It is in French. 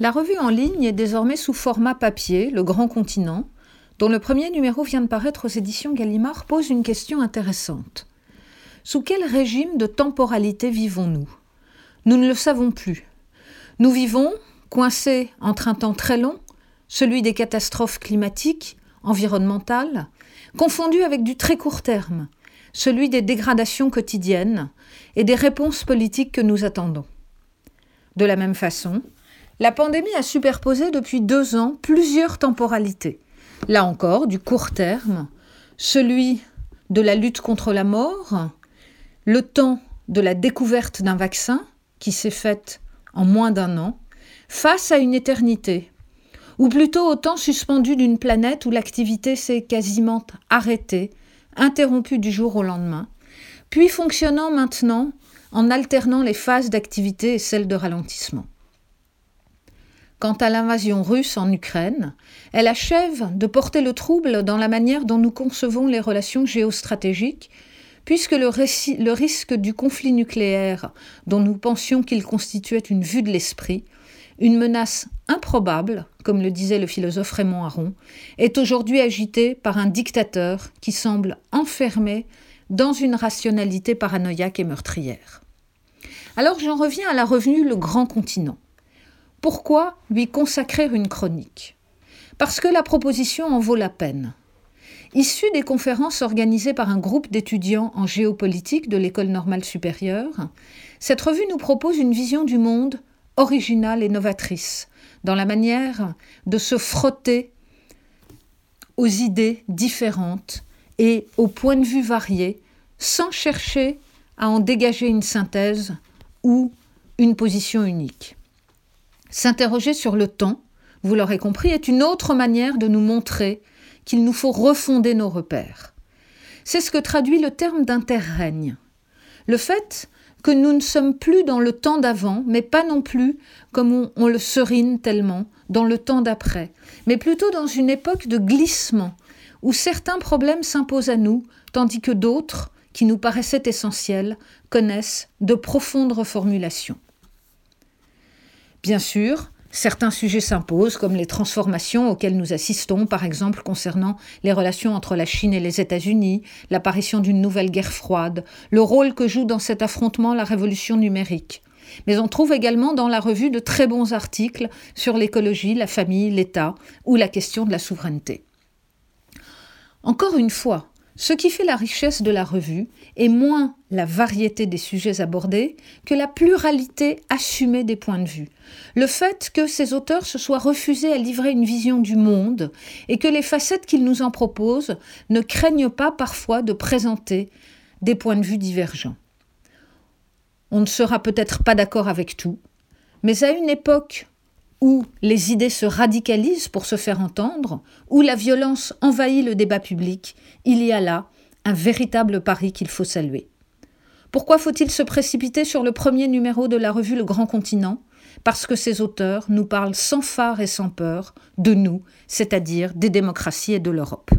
La revue en ligne est désormais sous format papier, Le Grand Continent, dont le premier numéro vient de paraître aux éditions Gallimard, pose une question intéressante. Sous quel régime de temporalité vivons-nous? Nous ne le savons plus. Nous vivons, coincés entre un temps très long, celui des catastrophes climatiques, environnementales, confondu avec du très court terme, celui des dégradations quotidiennes et des réponses politiques que nous attendons. De la même façon, la pandémie a superposé depuis deux ans plusieurs temporalités. Là encore, du court terme, celui de la lutte contre la mort, le temps de la découverte d'un vaccin, qui s'est fait en moins d'un an, face à une éternité, ou plutôt au temps suspendu d'une planète où l'activité s'est quasiment arrêtée, interrompue du jour au lendemain, puis fonctionnant maintenant en alternant les phases d'activité et celles de ralentissement. Quant à l'invasion russe en Ukraine, elle achève de porter le trouble dans la manière dont nous concevons les relations géostratégiques, puisque le, risque du conflit nucléaire, dont nous pensions qu'il constituait une vue de l'esprit, une menace improbable, comme le disait le philosophe Raymond Aron, est aujourd'hui agité par un dictateur qui semble enfermé dans une rationalité paranoïaque et meurtrière. Alors j'en reviens à la revue Le Grand Continent. Pourquoi lui consacrer une chronique Parce que la proposition en vaut la peine. Issue des conférences organisées par un groupe d'étudiants en géopolitique de l'École normale supérieure, cette revue nous propose une vision du monde originale et novatrice, dans la manière de se frotter aux idées différentes et aux points de vue variés, sans chercher à en dégager une synthèse ou une position unique. S'interroger sur le temps, vous l'aurez compris, est une autre manière de nous montrer qu'il nous faut refonder nos repères. C'est ce que traduit le terme d'interrègne. Le fait que nous ne sommes plus dans le temps d'avant, mais pas non plus, comme on, le serine tellement, dans le temps d'après, mais plutôt dans une époque de glissement, où certains problèmes s'imposent à nous, tandis que d'autres, qui nous paraissaient essentiels, connaissent de profondes reformulations. Bien sûr, certains sujets s'imposent, comme les transformations auxquelles nous assistons, par exemple concernant les relations entre la Chine et les États-Unis, l'apparition d'une nouvelle guerre froide, le rôle que joue dans cet affrontement la révolution numérique. Mais on trouve également dans la revue de très bons articles sur l'écologie, la famille, l'État ou la question de la souveraineté. Encore une fois, ce qui fait la richesse de la revue est moins la variété des sujets abordés que la pluralité assumée des points de vue. Le fait que ces auteurs se soient refusés à livrer une vision du monde et que les facettes qu'ils nous en proposent ne craignent pas parfois de présenter des points de vue divergents. On ne sera peut-être pas d'accord avec tout, mais à une époque où les idées se radicalisent pour se faire entendre, où la violence envahit le débat public, il y a là un véritable pari qu'il faut saluer. Pourquoi faut-il se précipiter sur le premier numéro de la revue Le Grand Continent? Parce que ces auteurs nous parlent sans phare et sans peur de nous, c'est-à-dire des démocraties et de l'Europe.